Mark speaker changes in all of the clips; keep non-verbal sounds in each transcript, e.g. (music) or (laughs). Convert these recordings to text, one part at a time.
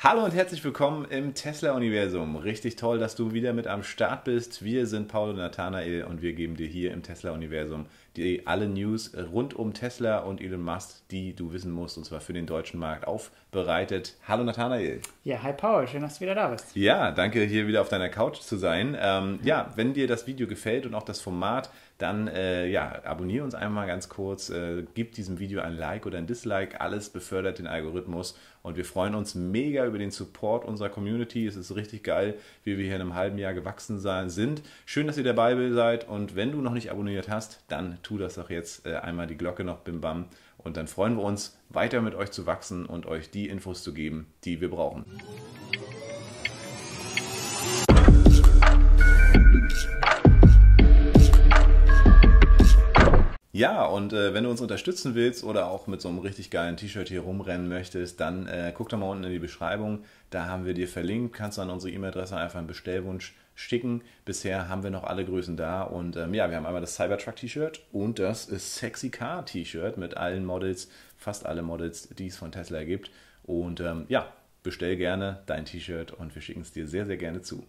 Speaker 1: Hallo und herzlich willkommen im Tesla-Universum. Richtig toll, dass du wieder mit am Start bist. Wir sind Paul und Nathanael und wir geben dir hier im Tesla-Universum die alle News rund um Tesla und Elon Musk, die du wissen musst, und zwar für den deutschen Markt aufbereitet. Hallo Nathanael.
Speaker 2: Ja, hi Paul, schön, dass du wieder da bist.
Speaker 1: Ja, danke, hier wieder auf deiner Couch zu sein. Ähm, ja, wenn dir das Video gefällt und auch das Format, dann äh, ja, abonniere uns einmal ganz kurz, äh, gib diesem Video ein Like oder ein Dislike, alles befördert den Algorithmus und wir freuen uns mega über den Support unserer Community. Es ist richtig geil, wie wir hier in einem halben Jahr gewachsen sein, sind. Schön, dass ihr dabei seid und wenn du noch nicht abonniert hast, dann tu das doch jetzt äh, einmal die Glocke noch bim bam und dann freuen wir uns, weiter mit euch zu wachsen und euch die Infos zu geben, die wir brauchen. Ja, und äh, wenn du uns unterstützen willst oder auch mit so einem richtig geilen T-Shirt hier rumrennen möchtest, dann äh, guck doch mal unten in die Beschreibung. Da haben wir dir verlinkt. Kannst du an unsere E-Mail-Adresse einfach einen Bestellwunsch schicken. Bisher haben wir noch alle Größen da. Und ähm, ja, wir haben einmal das Cybertruck-T-Shirt und das Sexy Car T-Shirt mit allen Models, fast alle Models, die es von Tesla gibt. Und ähm, ja, bestell gerne dein T-Shirt und wir schicken es dir sehr, sehr gerne zu.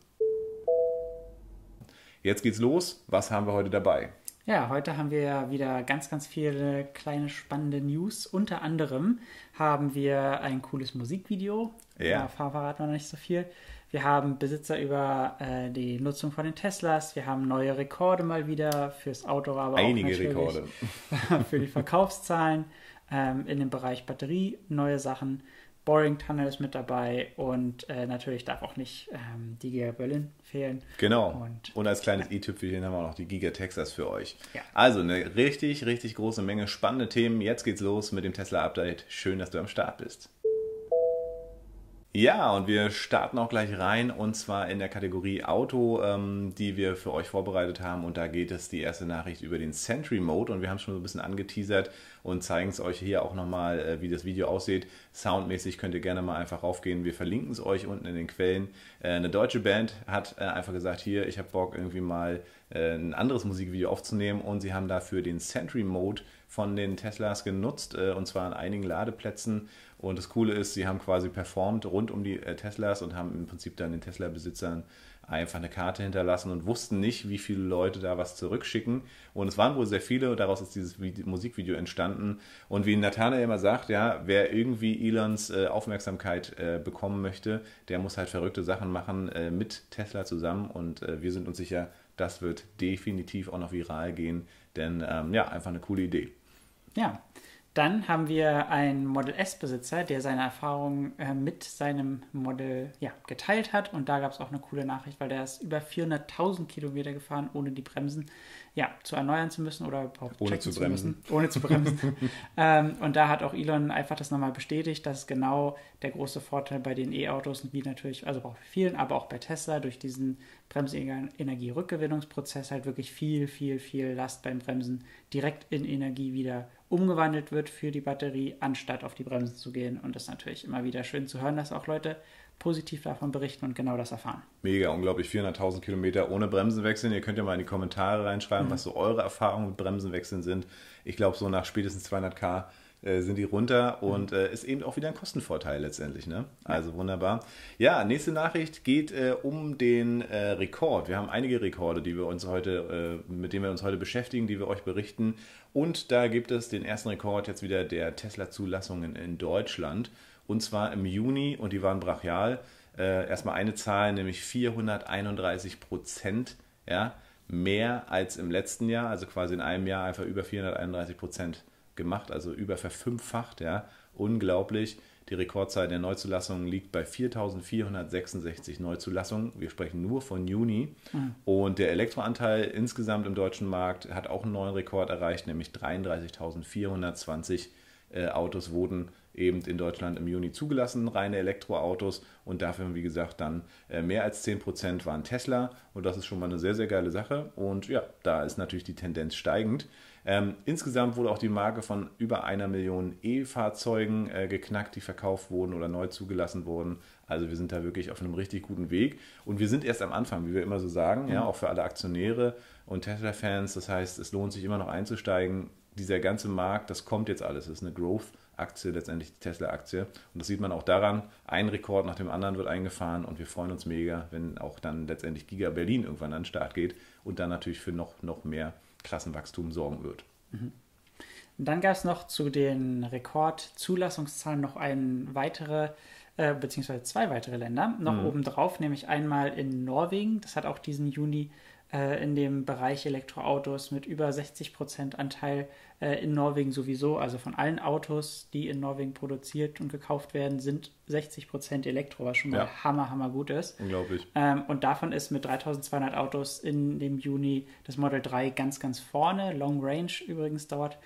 Speaker 1: Jetzt geht's los. Was haben wir heute dabei?
Speaker 2: Ja, heute haben wir wieder ganz, ganz viele kleine spannende News. Unter anderem haben wir ein cooles Musikvideo. Ja. Da verraten wir noch nicht so viel. Wir haben Besitzer über äh, die Nutzung von den Teslas. Wir haben neue Rekorde mal wieder fürs Auto, aber
Speaker 1: Einige auch Rekorde. (laughs)
Speaker 2: für die Verkaufszahlen ähm, in dem Bereich Batterie, neue Sachen. Boring Tunnel ist mit dabei und äh, natürlich darf auch nicht ähm, die Giga Berlin fehlen.
Speaker 1: Genau. Und, und als kleines ja. i-Tüpfelchen haben wir auch noch die Giga Texas für euch. Ja. Also eine richtig, richtig große Menge spannende Themen. Jetzt geht's los mit dem Tesla Update. Schön, dass du am Start bist. Ja, und wir starten auch gleich rein und zwar in der Kategorie Auto, ähm, die wir für euch vorbereitet haben. Und da geht es die erste Nachricht über den Sentry Mode und wir haben es schon so ein bisschen angeteasert und zeigen es euch hier auch nochmal, äh, wie das Video aussieht. Soundmäßig könnt ihr gerne mal einfach raufgehen. Wir verlinken es euch unten in den Quellen. Äh, eine deutsche Band hat äh, einfach gesagt, hier, ich habe Bock irgendwie mal äh, ein anderes Musikvideo aufzunehmen und sie haben dafür den Sentry Mode von den Teslas genutzt äh, und zwar an einigen Ladeplätzen und das Coole ist, sie haben quasi performt rund um die äh, Teslas und haben im Prinzip dann den Tesla-Besitzern einfach eine Karte hinterlassen und wussten nicht, wie viele Leute da was zurückschicken. Und es waren wohl sehr viele, daraus ist dieses Video, Musikvideo entstanden. Und wie Nathanael immer sagt, ja, wer irgendwie Elons äh, Aufmerksamkeit äh, bekommen möchte, der muss halt verrückte Sachen machen äh, mit Tesla zusammen. Und äh, wir sind uns sicher, das wird definitiv auch noch viral gehen. Denn ähm, ja, einfach eine coole Idee.
Speaker 2: Ja, dann haben wir einen Model S-Besitzer, der seine Erfahrungen äh, mit seinem Model ja, geteilt hat. Und da gab es auch eine coole Nachricht, weil der ist über 400.000 Kilometer gefahren, ohne die Bremsen ja, zu erneuern zu müssen oder überhaupt
Speaker 1: ohne zu,
Speaker 2: zu
Speaker 1: bremsen.
Speaker 2: Müssen, ohne zu bremsen. (laughs) ähm, und da hat auch Elon einfach das nochmal bestätigt, dass genau der große Vorteil bei den E-Autos, wie natürlich, also auch bei vielen, aber auch bei Tesla, durch diesen Bremsenergie-Rückgewinnungsprozess halt wirklich viel, viel, viel Last beim Bremsen direkt in Energie wieder umgewandelt wird für die Batterie, anstatt auf die Bremsen zu gehen. Und das ist natürlich immer wieder schön zu hören, dass auch Leute positiv davon berichten und genau das erfahren.
Speaker 1: Mega, unglaublich. 400.000 Kilometer ohne Bremsenwechseln. Ihr könnt ja mal in die Kommentare reinschreiben, mhm. was so eure Erfahrungen mit Bremsenwechseln sind. Ich glaube, so nach spätestens 200k äh, sind die runter und äh, ist eben auch wieder ein Kostenvorteil letztendlich. Ne? Also wunderbar. Ja, nächste Nachricht geht äh, um den äh, Rekord. Wir haben einige Rekorde, die wir uns heute, äh, mit denen wir uns heute beschäftigen, die wir euch berichten. Und da gibt es den ersten Rekord jetzt wieder der Tesla-Zulassungen in Deutschland. Und zwar im Juni und die waren brachial. Erstmal eine Zahl, nämlich 431 Prozent. Ja, mehr als im letzten Jahr, also quasi in einem Jahr einfach über 431 Prozent gemacht, also über verfünffacht, ja, unglaublich. Die Rekordzahl der Neuzulassungen liegt bei 4.466 Neuzulassungen. Wir sprechen nur von Juni. Mhm. Und der Elektroanteil insgesamt im deutschen Markt hat auch einen neuen Rekord erreicht, nämlich 33.420 äh, Autos wurden eben in Deutschland im Juni zugelassen, reine Elektroautos. Und dafür, wie gesagt, dann äh, mehr als 10% waren Tesla. Und das ist schon mal eine sehr, sehr geile Sache. Und ja, da ist natürlich die Tendenz steigend. Ähm, insgesamt wurde auch die Marke von über einer Million E-Fahrzeugen äh, geknackt, die verkauft wurden oder neu zugelassen wurden. Also wir sind da wirklich auf einem richtig guten Weg. Und wir sind erst am Anfang, wie wir immer so sagen, mhm. ja, auch für alle Aktionäre und Tesla-Fans. Das heißt, es lohnt sich immer noch einzusteigen. Dieser ganze Markt, das kommt jetzt alles, das ist eine Growth Aktie, letztendlich die Tesla-Aktie. Und das sieht man auch daran, ein Rekord nach dem anderen wird eingefahren und wir freuen uns mega, wenn auch dann letztendlich Giga Berlin irgendwann an den Start geht und dann natürlich für noch, noch mehr Klassenwachstum sorgen wird.
Speaker 2: Mhm. Dann gab es noch zu den Rekordzulassungszahlen noch ein weitere, äh, beziehungsweise zwei weitere Länder noch mhm. obendrauf, nämlich einmal in Norwegen, das hat auch diesen Juni äh, in dem Bereich Elektroautos mit über 60 Prozent Anteil äh, in Norwegen sowieso. Also von allen Autos, die in Norwegen produziert und gekauft werden, sind 60 Prozent Elektro, was schon mal ja. hammer, hammer gut ist.
Speaker 1: Unglaublich.
Speaker 2: Ähm, und davon ist mit 3200 Autos in dem Juni das Model 3 ganz, ganz vorne. Long Range übrigens dort.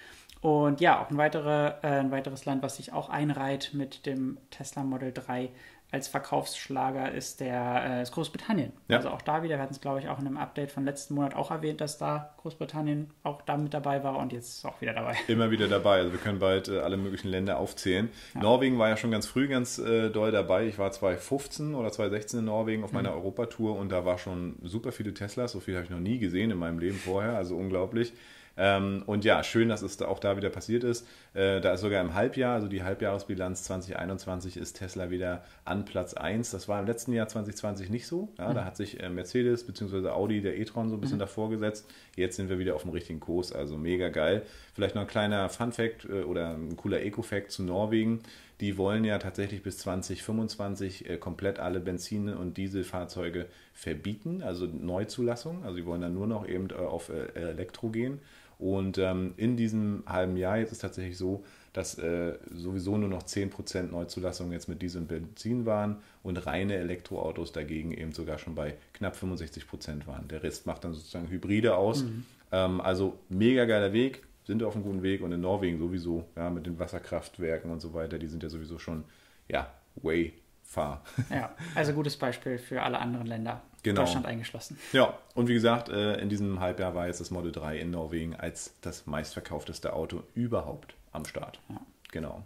Speaker 2: Und ja, auch ein, weitere, äh, ein weiteres Land, was sich auch einreiht mit dem Tesla Model 3 als Verkaufsschlager ist der äh, ist Großbritannien. Ja. Also auch da wieder, wir hatten es glaube ich auch in einem Update von letzten Monat auch erwähnt, dass da Großbritannien auch da mit dabei war und jetzt ist auch wieder dabei. (laughs)
Speaker 1: Immer wieder dabei. Also wir können bald äh, alle möglichen Länder aufzählen. Ja. Norwegen war ja schon ganz früh ganz äh, doll dabei. Ich war 2015 oder 2016 in Norwegen auf meiner mhm. Europatour und da war schon super viele Teslas. So viel habe ich noch nie gesehen in meinem Leben vorher. Also unglaublich. Ähm, und ja, schön, dass es auch da wieder passiert ist. Äh, da ist sogar im Halbjahr, also die Halbjahresbilanz 2021, ist Tesla wieder an Platz 1. Das war im letzten Jahr 2020 nicht so. Ja, mhm. Da hat sich äh, Mercedes bzw. Audi, der e-tron, so ein bisschen mhm. davor gesetzt. Jetzt sind wir wieder auf dem richtigen Kurs, also mega geil. Vielleicht noch ein kleiner Fun-Fact äh, oder ein cooler Eco-Fact zu Norwegen. Die wollen ja tatsächlich bis 2025 äh, komplett alle Benzin- und Dieselfahrzeuge verbieten, also Neuzulassung. Also die wollen dann nur noch eben äh, auf äh, Elektro gehen. Und ähm, in diesem halben Jahr jetzt ist es tatsächlich so, dass äh, sowieso nur noch 10% Neuzulassungen jetzt mit Diesel und Benzin waren und reine Elektroautos dagegen eben sogar schon bei knapp 65% waren. Der Rest macht dann sozusagen Hybride aus. Mhm. Ähm, also mega geiler Weg, sind auf einem guten Weg und in Norwegen sowieso, ja, mit den Wasserkraftwerken und so weiter, die sind ja sowieso schon, ja, way far.
Speaker 2: Ja, also gutes Beispiel für alle anderen Länder. Genau. Deutschland eingeschlossen.
Speaker 1: Ja, und wie gesagt, äh, in diesem Halbjahr war jetzt das Model 3 in Norwegen als das meistverkaufteste Auto überhaupt am Start. Ja. Genau.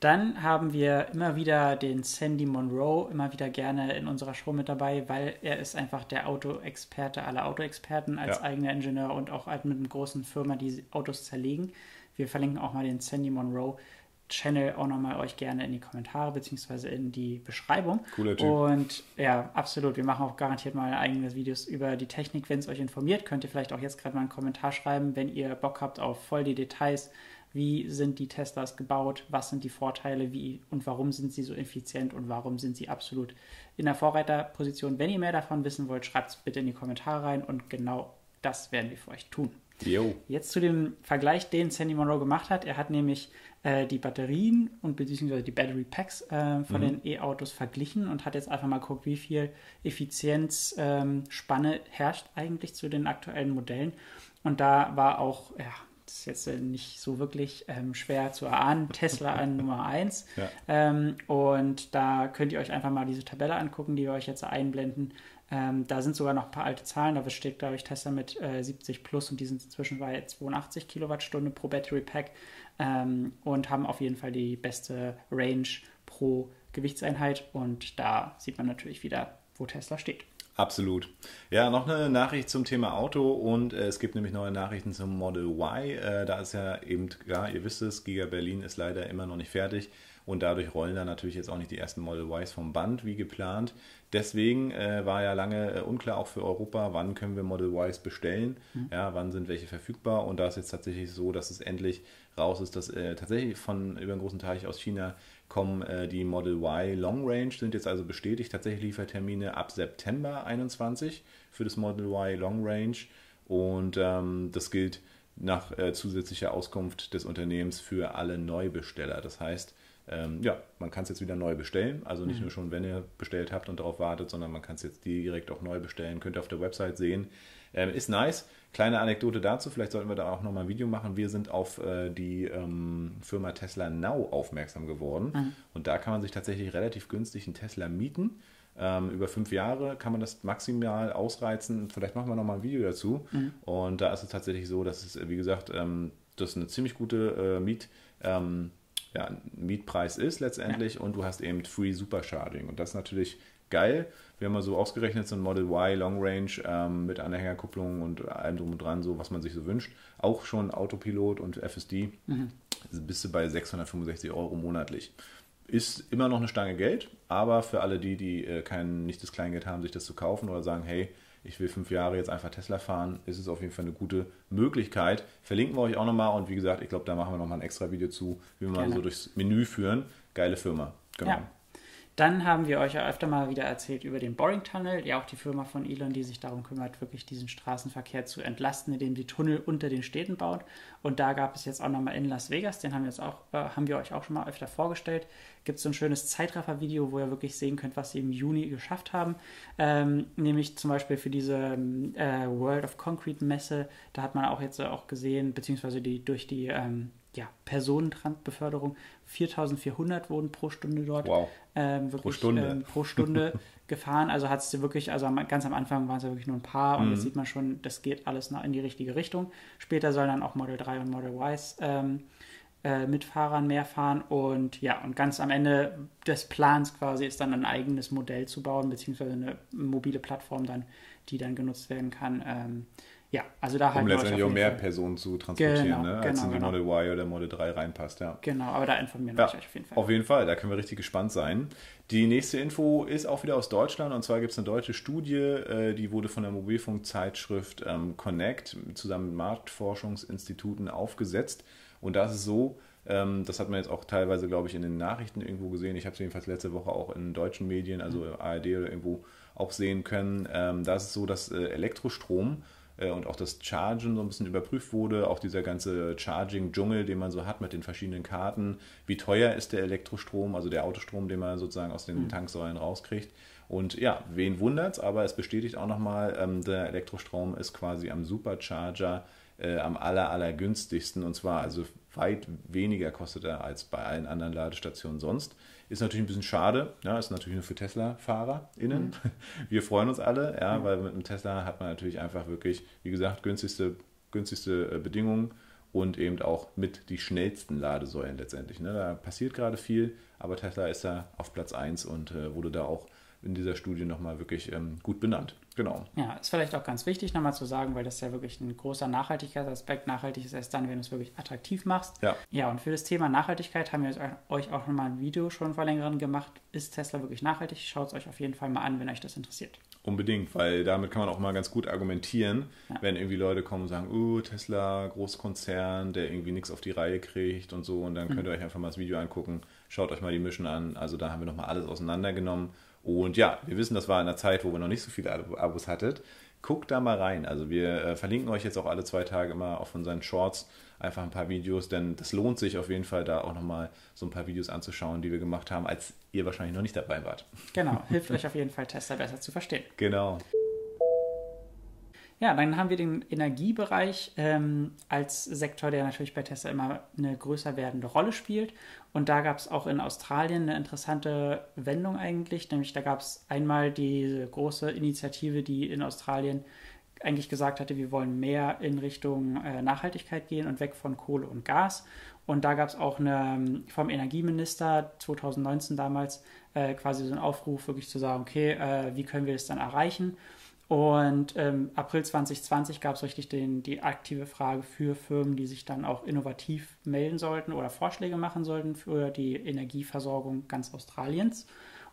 Speaker 2: Dann haben wir immer wieder den Sandy Monroe immer wieder gerne in unserer Show mit dabei, weil er ist einfach der Autoexperte aller Autoexperten als ja. eigener Ingenieur und auch mit einer großen Firma, die Autos zerlegen. Wir verlinken auch mal den Sandy Monroe Channel auch nochmal euch gerne in die Kommentare beziehungsweise in die Beschreibung. Cooler Typ. Und ja, absolut. Wir machen auch garantiert mal eigene Videos über die Technik. Wenn es euch informiert, könnt ihr vielleicht auch jetzt gerade mal einen Kommentar schreiben, wenn ihr Bock habt auf voll die Details. Wie sind die Teslas gebaut? Was sind die Vorteile? Wie und warum sind sie so effizient? Und warum sind sie absolut in der Vorreiterposition? Wenn ihr mehr davon wissen wollt, schreibt es bitte in die Kommentare rein und genau das werden wir für euch tun. Jo. Jetzt zu dem Vergleich, den Sandy Monroe gemacht hat. Er hat nämlich äh, die Batterien und beziehungsweise die Battery Packs äh, von mhm. den E-Autos verglichen und hat jetzt einfach mal geguckt, wie viel Effizienzspanne ähm, herrscht eigentlich zu den aktuellen Modellen. Und da war auch, ja, das ist jetzt äh, nicht so wirklich ähm, schwer zu erahnen, (laughs) Tesla an Nummer 1. Ja. Ähm, und da könnt ihr euch einfach mal diese Tabelle angucken, die wir euch jetzt einblenden. Ähm, da sind sogar noch ein paar alte Zahlen. Da steht, glaube ich, Tesla mit äh, 70 plus und die sind inzwischen bei 82 Kilowattstunden pro Battery Pack ähm, und haben auf jeden Fall die beste Range pro Gewichtseinheit. Und da sieht man natürlich wieder, wo Tesla steht.
Speaker 1: Absolut. Ja, noch eine Nachricht zum Thema Auto und äh, es gibt nämlich neue Nachrichten zum Model Y. Äh, da ist ja eben, ja, ihr wisst es, Giga Berlin ist leider immer noch nicht fertig und dadurch rollen da natürlich jetzt auch nicht die ersten Model Ys vom Band wie geplant. Deswegen äh, war ja lange äh, unklar auch für Europa, wann können wir Model Ys bestellen, mhm. ja, wann sind welche verfügbar und da ist jetzt tatsächlich so, dass es endlich raus ist, dass äh, tatsächlich von über einen großen Teich aus China kommen äh, die Model Y Long Range, sind jetzt also bestätigt, tatsächlich Liefertermine ab September 21 für das Model Y Long Range und ähm, das gilt nach äh, zusätzlicher Auskunft des Unternehmens für alle Neubesteller. Das heißt, ähm, ja, man kann es jetzt wieder neu bestellen. Also nicht mhm. nur schon, wenn ihr bestellt habt und darauf wartet, sondern man kann es jetzt direkt auch neu bestellen. Könnt ihr auf der Website sehen. Ähm, ist nice. Kleine Anekdote dazu, vielleicht sollten wir da auch nochmal ein Video machen. Wir sind auf äh, die ähm, Firma Tesla Now aufmerksam geworden. Mhm. Und da kann man sich tatsächlich relativ günstig einen Tesla mieten. Ähm, über fünf Jahre kann man das maximal ausreizen. Vielleicht machen wir nochmal ein Video dazu. Mhm. Und da ist es tatsächlich so, dass es, wie gesagt, ähm, das eine ziemlich gute äh, Miet. Ähm, ja, Mietpreis ist letztendlich ja. und du hast eben Free Supercharging. Und das ist natürlich geil. Wir haben mal so ausgerechnet, so ein Model Y Long Range ähm, mit Anhängerkupplung und allem drum und dran, so was man sich so wünscht. Auch schon Autopilot und FSD. Mhm. bist du bei 665 Euro monatlich. Ist immer noch eine Stange Geld, aber für alle die, die äh, kein, nicht das Kleingeld haben, sich das zu kaufen oder sagen, hey, ich will fünf Jahre jetzt einfach Tesla fahren, ist es auf jeden Fall eine gute Möglichkeit. Verlinken wir euch auch nochmal und wie gesagt, ich glaube, da machen wir nochmal ein extra Video zu, wie wir Gerne. mal so durchs Menü führen. Geile Firma.
Speaker 2: Genau. Ja. Dann haben wir euch ja öfter mal wieder erzählt über den Boring Tunnel, ja auch die Firma von Elon, die sich darum kümmert, wirklich diesen Straßenverkehr zu entlasten, indem sie Tunnel unter den Städten baut. Und da gab es jetzt auch nochmal in Las Vegas, den haben wir, jetzt auch, äh, haben wir euch auch schon mal öfter vorgestellt, gibt es so ein schönes Zeitraffer-Video, wo ihr wirklich sehen könnt, was sie im Juni geschafft haben. Ähm, nämlich zum Beispiel für diese äh, World of Concrete Messe, da hat man auch jetzt auch gesehen, beziehungsweise die durch die ähm, ja, Personenbeförderung. 4400 wurden pro Stunde dort wow. ähm, wirklich, pro Stunde, ähm, pro Stunde (laughs) gefahren. Also hat es wirklich, also ganz am Anfang waren es ja wirklich nur ein paar und mhm. jetzt sieht man schon, das geht alles in die richtige Richtung. Später sollen dann auch Model 3 und Model Ys ähm, äh, mit Fahrern mehr fahren und ja, und ganz am Ende des Plans quasi ist dann ein eigenes Modell zu bauen, beziehungsweise eine mobile Plattform dann, die dann genutzt werden kann ähm, ja, also da
Speaker 1: halt. Um letztendlich auch mehr. Personen zu transportieren, genau, ne? als genau, in die genau. Model Y oder Model 3 reinpasst, ja.
Speaker 2: Genau, aber da informieren wir ja, euch auf jeden Fall.
Speaker 1: Auf jeden Fall, da können wir richtig gespannt sein. Die nächste Info ist auch wieder aus Deutschland und zwar gibt es eine deutsche Studie, äh, die wurde von der Mobilfunkzeitschrift ähm, Connect zusammen mit Marktforschungsinstituten aufgesetzt. Und da ist es so, ähm, das hat man jetzt auch teilweise, glaube ich, in den Nachrichten irgendwo gesehen. Ich habe es jedenfalls letzte Woche auch in deutschen Medien, also mhm. ARD oder irgendwo auch sehen können. Ähm, da ist es so, dass äh, Elektrostrom und auch das Chargen so ein bisschen überprüft wurde, auch dieser ganze Charging-Dschungel, den man so hat mit den verschiedenen Karten. Wie teuer ist der Elektrostrom, also der Autostrom, den man sozusagen aus den mhm. Tanksäulen rauskriegt? Und ja, wen wundert's, aber es bestätigt auch nochmal, ähm, der Elektrostrom ist quasi am Supercharger äh, am aller, aller günstigsten und zwar also weit weniger kostet er als bei allen anderen Ladestationen sonst. Ist natürlich ein bisschen schade, ja, ist natürlich nur für Tesla-FahrerInnen. Mhm. (laughs) Wir freuen uns alle, ja, mhm. weil mit einem Tesla hat man natürlich einfach wirklich, wie gesagt, günstigste, günstigste äh, Bedingungen und eben auch mit die schnellsten Ladesäulen letztendlich. Ne? Da passiert gerade viel, aber Tesla ist da auf Platz 1 und äh, wurde da auch in dieser Studie nochmal wirklich ähm, gut benannt. Genau.
Speaker 2: Ja, ist vielleicht auch ganz wichtig nochmal zu sagen, weil das ja wirklich ein großer Nachhaltigkeitsaspekt. Nachhaltig ist erst dann, wenn du es wirklich attraktiv machst. Ja. Ja, und für das Thema Nachhaltigkeit haben wir euch auch nochmal ein Video schon vor längerem gemacht. Ist Tesla wirklich nachhaltig? Schaut es euch auf jeden Fall mal an, wenn euch das interessiert.
Speaker 1: Unbedingt, weil damit kann man auch mal ganz gut argumentieren, ja. wenn irgendwie Leute kommen und sagen, oh, Tesla, Großkonzern, der irgendwie nichts auf die Reihe kriegt und so. Und dann könnt ihr mhm. euch einfach mal das Video angucken. Schaut euch mal die Mission an. Also da haben wir nochmal alles auseinandergenommen und ja, wir wissen, das war in einer Zeit, wo wir noch nicht so viele Abos hattet. Guckt da mal rein. Also wir äh, verlinken euch jetzt auch alle zwei Tage immer auf unseren Shorts einfach ein paar Videos, denn das lohnt sich auf jeden Fall, da auch nochmal so ein paar Videos anzuschauen, die wir gemacht haben, als ihr wahrscheinlich noch nicht dabei wart.
Speaker 2: Genau, hilft euch auf jeden Fall, Tester besser zu verstehen.
Speaker 1: Genau.
Speaker 2: Ja, dann haben wir den Energiebereich ähm, als Sektor, der natürlich bei Tesla immer eine größer werdende Rolle spielt. Und da gab es auch in Australien eine interessante Wendung eigentlich, nämlich da gab es einmal diese große Initiative, die in Australien eigentlich gesagt hatte, wir wollen mehr in Richtung äh, Nachhaltigkeit gehen und weg von Kohle und Gas. Und da gab es auch eine, vom Energieminister 2019 damals äh, quasi so einen Aufruf, wirklich zu sagen, okay, äh, wie können wir das dann erreichen? Und ähm, April 2020 gab es richtig den, die aktive Frage für Firmen, die sich dann auch innovativ melden sollten oder Vorschläge machen sollten für die Energieversorgung ganz Australiens.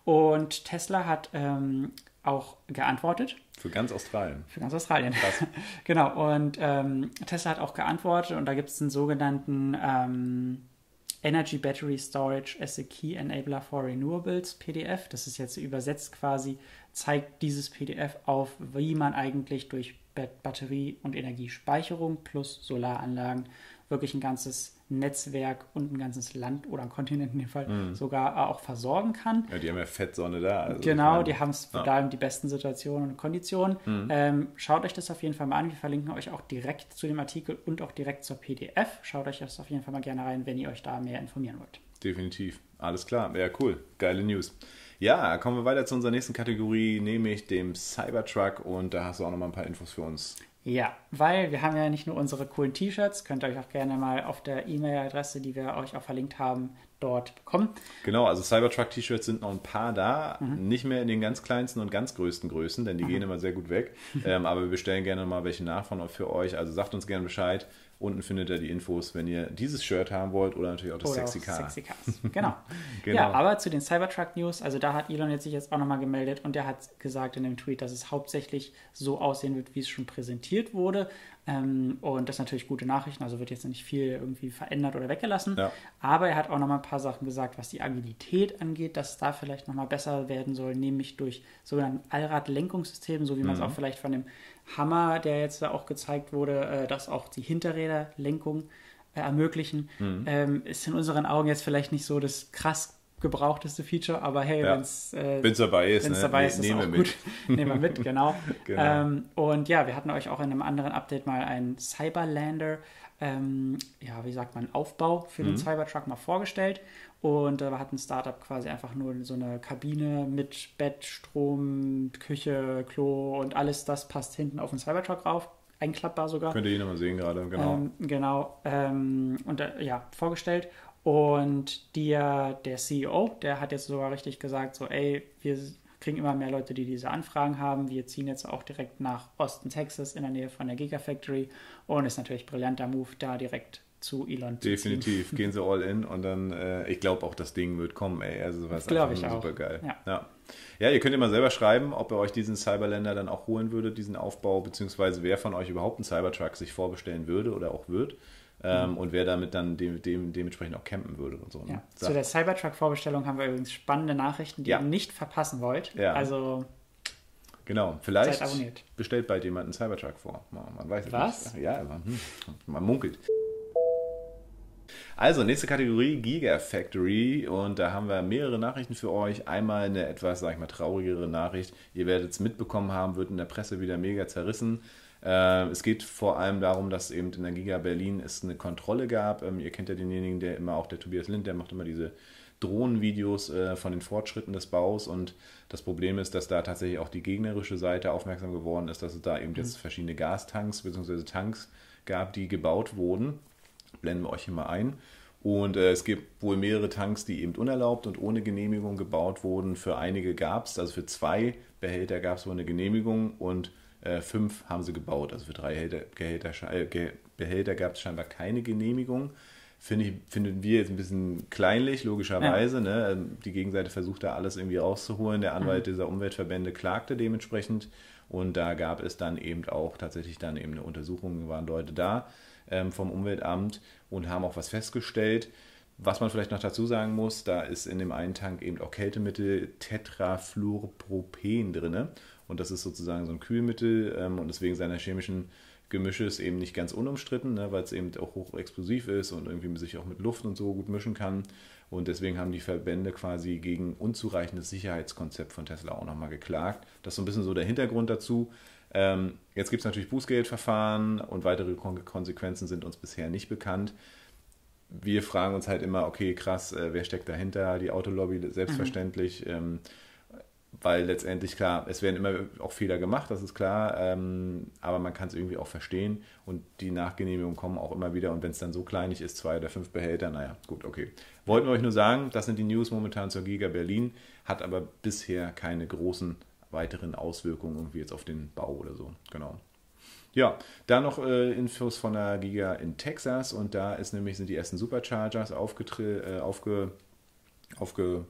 Speaker 2: Und Tesla hat ähm, auch geantwortet.
Speaker 1: Für ganz Australien.
Speaker 2: Für ganz Australien. Krass. (laughs) genau. Und ähm, Tesla hat auch geantwortet und da gibt es einen sogenannten ähm, Energy Battery Storage as a Key Enabler for Renewables PDF. Das ist jetzt übersetzt quasi, zeigt dieses PDF auf, wie man eigentlich durch Batterie- und Energiespeicherung plus Solaranlagen wirklich ein ganzes Netzwerk und ein ganzes Land oder ein Kontinent in dem Fall mhm. sogar auch versorgen kann.
Speaker 1: Ja, die haben ja Fettsonne da.
Speaker 2: Also genau, meine, die haben es ja. da die besten Situationen und Konditionen. Mhm. Ähm, schaut euch das auf jeden Fall mal an. Wir verlinken euch auch direkt zu dem Artikel und auch direkt zur PDF. Schaut euch das auf jeden Fall mal gerne rein, wenn ihr euch da mehr informieren wollt.
Speaker 1: Definitiv. Alles klar. Ja, cool. Geile News. Ja, kommen wir weiter zu unserer nächsten Kategorie, nämlich dem Cybertruck. Und da hast du auch noch mal ein paar Infos für uns.
Speaker 2: Ja, weil wir haben ja nicht nur unsere coolen T-Shirts, könnt ihr euch auch gerne mal auf der E-Mail-Adresse, die wir euch auch verlinkt haben, dort bekommen.
Speaker 1: Genau, also Cybertruck-T-Shirts sind noch ein paar da, mhm. nicht mehr in den ganz kleinsten und ganz größten Größen, denn die mhm. gehen immer sehr gut weg. (laughs) ähm, aber wir bestellen gerne mal welche nach von für euch. Also sagt uns gerne Bescheid. Unten findet ihr die Infos, wenn ihr dieses Shirt haben wollt oder natürlich auch das oder Sexy Car. Sexy Cars. (laughs)
Speaker 2: Genau. genau. Ja, aber zu den Cybertruck News, also da hat Elon jetzt sich jetzt auch nochmal gemeldet und der hat gesagt in dem Tweet, dass es hauptsächlich so aussehen wird, wie es schon präsentiert wurde. Ähm, und das natürlich gute Nachrichten, also wird jetzt nicht viel irgendwie verändert oder weggelassen. Ja. Aber er hat auch nochmal ein paar Sachen gesagt, was die Agilität angeht, dass es da vielleicht nochmal besser werden soll, nämlich durch sogenannten Allradlenkungssystem, so wie man es mhm. auch vielleicht von dem Hammer, der jetzt da auch gezeigt wurde, äh, dass auch die Hinterräderlenkung äh, ermöglichen. Mhm. Ähm, ist in unseren Augen jetzt vielleicht nicht so das krass gebrauchteste Feature, aber hey, ja. wenn es äh,
Speaker 1: dabei ist,
Speaker 2: wenn's ne? dabei ist, ist es auch mit. gut. (laughs) Nehmen wir mit, genau. (laughs) genau. Ähm, und ja, wir hatten euch auch in einem anderen Update mal einen Cyberlander, ähm, ja, wie sagt man, Aufbau für mhm. den Cybertruck mal vorgestellt. Und da hat ein Startup quasi einfach nur so eine Kabine mit Bett, Strom, Küche, Klo und alles das passt hinten auf den Cybertruck rauf. Einklappbar sogar.
Speaker 1: Könnt ihr ihn nochmal sehen gerade, genau.
Speaker 2: Ähm, genau. Ähm, und äh, ja, vorgestellt. Und der, der CEO, der hat jetzt sogar richtig gesagt, so, ey, wir kriegen immer mehr Leute, die diese Anfragen haben. Wir ziehen jetzt auch direkt nach Austin, Texas, in der Nähe von der Gigafactory. Und ist natürlich ein brillanter Move, da direkt zu Elon
Speaker 1: zu Definitiv, ziehen. gehen sie all in und dann, äh, ich glaube auch, das Ding wird kommen, ey. Also was
Speaker 2: glaube ich
Speaker 1: auch. super geil. Ja. ja. Ja. ihr könnt ja mal selber schreiben, ob ihr euch diesen Cyberländer dann auch holen würdet, diesen Aufbau, beziehungsweise wer von euch überhaupt einen Cybertruck sich vorbestellen würde oder auch wird. Ähm, mhm. und wer damit dann dem, dem, dementsprechend auch campen würde und so. Ne?
Speaker 2: Ja. Zu der Cybertruck-Vorbestellung haben wir übrigens spannende Nachrichten, die ja. ihr nicht verpassen wollt. Ja. Also
Speaker 1: Genau, vielleicht bestellt bald jemand einen Cybertruck vor. Man, man weiß
Speaker 2: Was?
Speaker 1: nicht. Ja, aber, hm, man munkelt. Also, nächste Kategorie, Gigafactory. Und da haben wir mehrere Nachrichten für euch. Einmal eine etwas, sag ich mal, traurigere Nachricht. Ihr werdet es mitbekommen haben, wird in der Presse wieder mega zerrissen. Äh, es geht vor allem darum, dass eben in der Giga Berlin es eine Kontrolle gab. Ähm, ihr kennt ja denjenigen, der immer auch der Tobias Lind, der macht immer diese Drohnenvideos äh, von den Fortschritten des Baus und das Problem ist, dass da tatsächlich auch die gegnerische Seite aufmerksam geworden ist, dass es da eben jetzt mhm. verschiedene Gastanks bzw. Tanks gab, die gebaut wurden. Blenden wir euch hier mal ein. Und äh, es gibt wohl mehrere Tanks, die eben unerlaubt und ohne Genehmigung gebaut wurden. Für einige gab es, also für zwei Behälter gab es wohl eine Genehmigung und äh, fünf haben sie gebaut. Also für drei Gehälter, Gehälter, äh, Behälter gab es scheinbar keine Genehmigung. Finde ich, finden wir jetzt ein bisschen kleinlich, logischerweise. Ja. Ne? Ähm, die Gegenseite versucht da alles irgendwie rauszuholen. Der Anwalt mhm. dieser Umweltverbände klagte dementsprechend. Und da gab es dann eben auch tatsächlich dann eben eine Untersuchung, waren Leute da vom Umweltamt und haben auch was festgestellt. Was man vielleicht noch dazu sagen muss, da ist in dem einen Tank eben auch Kältemittel Tetrafluorpropen drin. Und das ist sozusagen so ein Kühlmittel ähm, und deswegen seiner chemischen Gemische ist eben nicht ganz unumstritten, ne, weil es eben auch hochexplosiv ist und irgendwie sich auch mit Luft und so gut mischen kann. Und deswegen haben die Verbände quasi gegen unzureichendes Sicherheitskonzept von Tesla auch nochmal geklagt. Das ist so ein bisschen so der Hintergrund dazu. Ähm, jetzt gibt es natürlich Bußgeldverfahren und weitere Konsequenzen sind uns bisher nicht bekannt. Wir fragen uns halt immer, okay, krass, äh, wer steckt dahinter? Die Autolobby selbstverständlich. Mhm. Ähm, weil letztendlich, klar, es werden immer auch Fehler gemacht, das ist klar, ähm, aber man kann es irgendwie auch verstehen und die Nachgenehmigungen kommen auch immer wieder und wenn es dann so kleinig ist, zwei oder fünf Behälter, naja, gut, okay. Wollten wir euch nur sagen, das sind die News momentan zur Giga Berlin, hat aber bisher keine großen weiteren Auswirkungen irgendwie jetzt auf den Bau oder so, genau. Ja, da noch äh, Infos von der Giga in Texas und da ist nämlich sind die ersten Superchargers aufgetre äh, aufge, aufge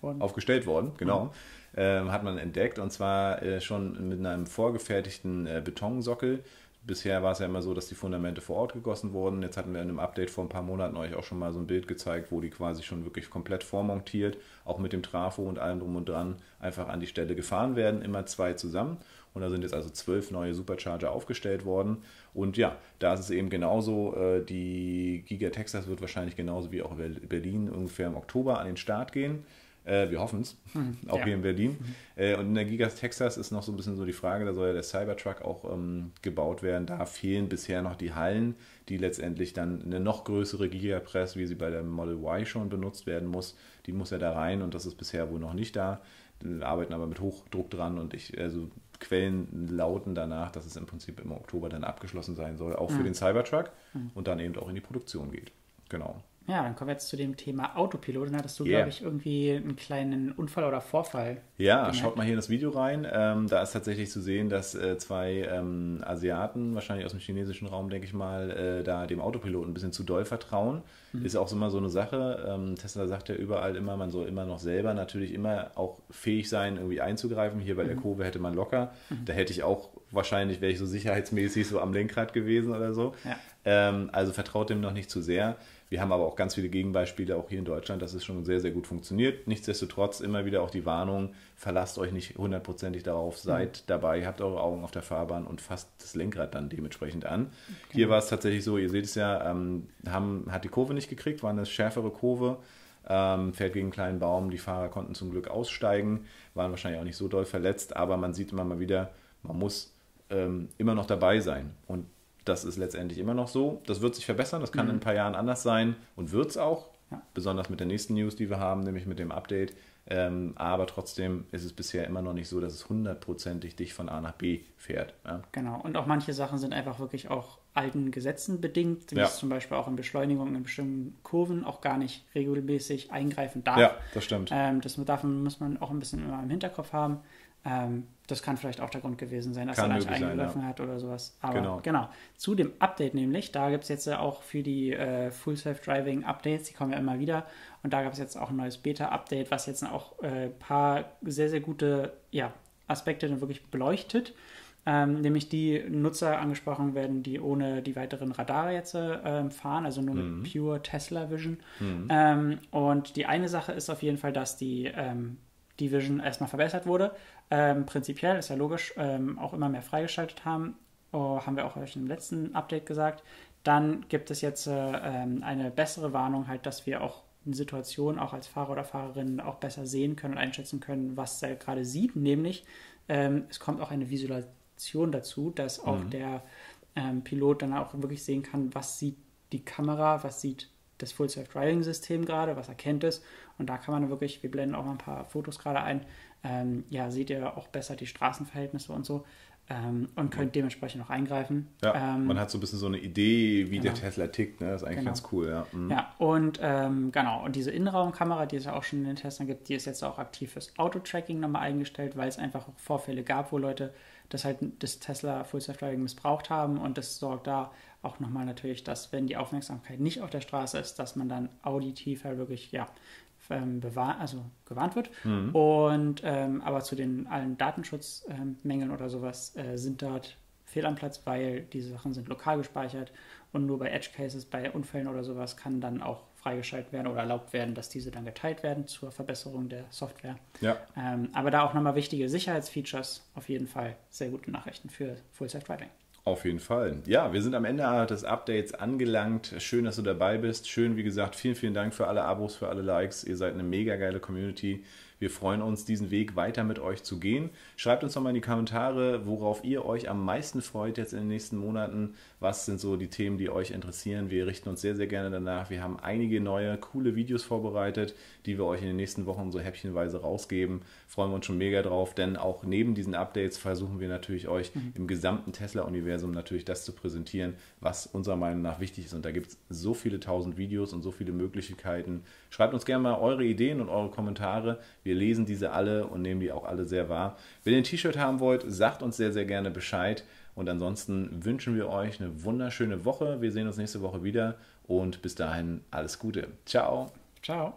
Speaker 1: worden. Aufgestellt worden, genau. Mhm hat man entdeckt und zwar äh, schon mit einem vorgefertigten äh, Betonsockel. Bisher war es ja immer so, dass die Fundamente vor Ort gegossen wurden. Jetzt hatten wir in einem Update vor ein paar Monaten euch auch schon mal so ein Bild gezeigt, wo die quasi schon wirklich komplett vormontiert, auch mit dem Trafo und allem drum und dran, einfach an die Stelle gefahren werden, immer zwei zusammen. Und da sind jetzt also zwölf neue Supercharger aufgestellt worden. Und ja, da ist es eben genauso. Äh, die Giga Texas wird wahrscheinlich genauso wie auch Berlin ungefähr im Oktober an den Start gehen. Äh, wir hoffen es, mhm, (laughs) auch ja. hier in Berlin. Mhm. Äh, und in der Gigas Texas ist noch so ein bisschen so die Frage, da soll ja der Cybertruck auch ähm, gebaut werden. Da fehlen bisher noch die Hallen, die letztendlich dann eine noch größere Gigapress, wie sie bei der Model Y schon benutzt werden muss, die muss ja da rein und das ist bisher wohl noch nicht da. Wir arbeiten aber mit Hochdruck dran und ich, also Quellen lauten danach, dass es im Prinzip im Oktober dann abgeschlossen sein soll, auch mhm. für den Cybertruck mhm. und dann eben auch in die Produktion geht. Genau.
Speaker 2: Ja, dann kommen wir jetzt zu dem Thema Autopilot. Dann hattest du, yeah. glaube ich, irgendwie einen kleinen Unfall oder Vorfall.
Speaker 1: Ja, gemerkt. schaut mal hier in das Video rein. Ähm, da ist tatsächlich zu sehen, dass äh, zwei ähm, Asiaten, wahrscheinlich aus dem chinesischen Raum, denke ich mal, äh, da dem Autopiloten ein bisschen zu doll vertrauen. Mhm. Ist auch immer so eine Sache. Ähm, Tesla sagt ja überall immer, man soll immer noch selber natürlich immer auch fähig sein, irgendwie einzugreifen. Hier bei mhm. der Kurve hätte man locker. Mhm. Da hätte ich auch wahrscheinlich, wäre ich so sicherheitsmäßig so am Lenkrad gewesen oder so. Ja. Ähm, also vertraut dem noch nicht zu sehr. Wir haben aber auch ganz viele Gegenbeispiele, auch hier in Deutschland, dass es schon sehr, sehr gut funktioniert. Nichtsdestotrotz immer wieder auch die Warnung, verlasst euch nicht hundertprozentig darauf, seid mhm. dabei, habt eure Augen auf der Fahrbahn und fasst das Lenkrad dann dementsprechend an. Okay. Hier war es tatsächlich so, ihr seht es ja, ähm, haben, hat die Kurve nicht gekriegt, war eine schärfere Kurve. Ähm, fährt gegen einen kleinen Baum. Die Fahrer konnten zum Glück aussteigen, waren wahrscheinlich auch nicht so doll verletzt, aber man sieht immer mal wieder, man muss ähm, immer noch dabei sein. Und das ist letztendlich immer noch so. Das wird sich verbessern, das kann mhm. in ein paar Jahren anders sein und wird es auch. Ja. Besonders mit der nächsten News, die wir haben, nämlich mit dem Update. Ähm, aber trotzdem ist es bisher immer noch nicht so, dass es hundertprozentig dich von A nach B fährt. Ja?
Speaker 2: Genau. Und auch manche Sachen sind einfach wirklich auch alten Gesetzen bedingt, wie ja. zum Beispiel auch in Beschleunigung in bestimmten Kurven auch gar nicht regelmäßig eingreifen darf.
Speaker 1: Ja, das stimmt.
Speaker 2: Ähm, das, davon muss man auch ein bisschen immer im Hinterkopf haben. Ähm, das kann vielleicht auch der Grund gewesen sein, dass kann er nicht eingegriffen ja. hat oder sowas. Aber genau. genau. Zu dem Update nämlich, da gibt es jetzt auch für die äh, Full Self-Driving Updates, die kommen ja immer wieder. Und da gab es jetzt auch ein neues Beta-Update, was jetzt auch ein äh, paar sehr, sehr gute ja, Aspekte dann wirklich beleuchtet. Ähm, nämlich die Nutzer angesprochen werden, die ohne die weiteren Radare jetzt äh, fahren, also nur mhm. mit Pure Tesla Vision. Mhm. Ähm, und die eine Sache ist auf jeden Fall, dass die ähm, die Vision erstmal verbessert wurde. Ähm, prinzipiell ist ja logisch, ähm, auch immer mehr freigeschaltet haben. Oh, haben wir auch euch im letzten Update gesagt. Dann gibt es jetzt äh, ähm, eine bessere Warnung, halt, dass wir auch in Situationen auch als Fahrer oder Fahrerin auch besser sehen können und einschätzen können, was er gerade sieht. Nämlich, ähm, es kommt auch eine Visualisation dazu, dass auch mhm. der ähm, Pilot dann auch wirklich sehen kann, was sieht die Kamera, was sieht das Full Self-Driving-System gerade, was erkennt es. Und da kann man wirklich, wir blenden auch mal ein paar Fotos gerade ein, ähm, ja, seht ihr auch besser die Straßenverhältnisse und so. Ähm, und könnt dementsprechend auch eingreifen.
Speaker 1: Ja, ähm, man hat so ein bisschen so eine Idee, wie genau. der Tesla tickt. Ne? Das ist eigentlich genau. ganz cool, ja.
Speaker 2: Mhm. Ja, und ähm, genau, und diese Innenraumkamera, die es ja auch schon in den Tesla gibt, die ist jetzt auch aktiv fürs Auto-Tracking nochmal eingestellt, weil es einfach auch Vorfälle gab, wo Leute das halt das Tesla Full Self Driving missbraucht haben und das sorgt da auch nochmal natürlich, dass wenn die Aufmerksamkeit nicht auf der Straße ist, dass man dann auditiv halt wirklich ja ähm, also gewarnt wird. Mhm. Und ähm, aber zu den allen Datenschutzmängeln oder sowas äh, sind dort fehl am Platz, weil diese Sachen sind lokal gespeichert und nur bei Edge Cases, bei Unfällen oder sowas kann dann auch freigeschaltet werden oder erlaubt werden, dass diese dann geteilt werden zur Verbesserung der Software. Ja. Ähm, aber da auch nochmal wichtige Sicherheitsfeatures, auf jeden Fall sehr gute Nachrichten für Full Self Driving.
Speaker 1: Auf jeden Fall. Ja, wir sind am Ende des Updates angelangt. Schön, dass du dabei bist. Schön, wie gesagt, vielen, vielen Dank für alle Abos, für alle Likes. Ihr seid eine mega geile Community. Wir freuen uns, diesen Weg weiter mit euch zu gehen. Schreibt uns doch mal in die Kommentare, worauf ihr euch am meisten freut jetzt in den nächsten Monaten. Was sind so die Themen, die euch interessieren? Wir richten uns sehr, sehr gerne danach. Wir haben einige neue, coole Videos vorbereitet, die wir euch in den nächsten Wochen so häppchenweise rausgeben. Freuen wir uns schon mega drauf, denn auch neben diesen Updates versuchen wir natürlich euch mhm. im gesamten Tesla-Universum natürlich das zu präsentieren, was unserer Meinung nach wichtig ist. Und da gibt es so viele tausend Videos und so viele Möglichkeiten. Schreibt uns gerne mal eure Ideen und eure Kommentare. Wir wir lesen diese alle und nehmen die auch alle sehr wahr. Wenn ihr ein T-Shirt haben wollt, sagt uns sehr, sehr gerne Bescheid. Und ansonsten wünschen wir euch eine wunderschöne Woche. Wir sehen uns nächste Woche wieder und bis dahin alles Gute. Ciao.
Speaker 2: Ciao.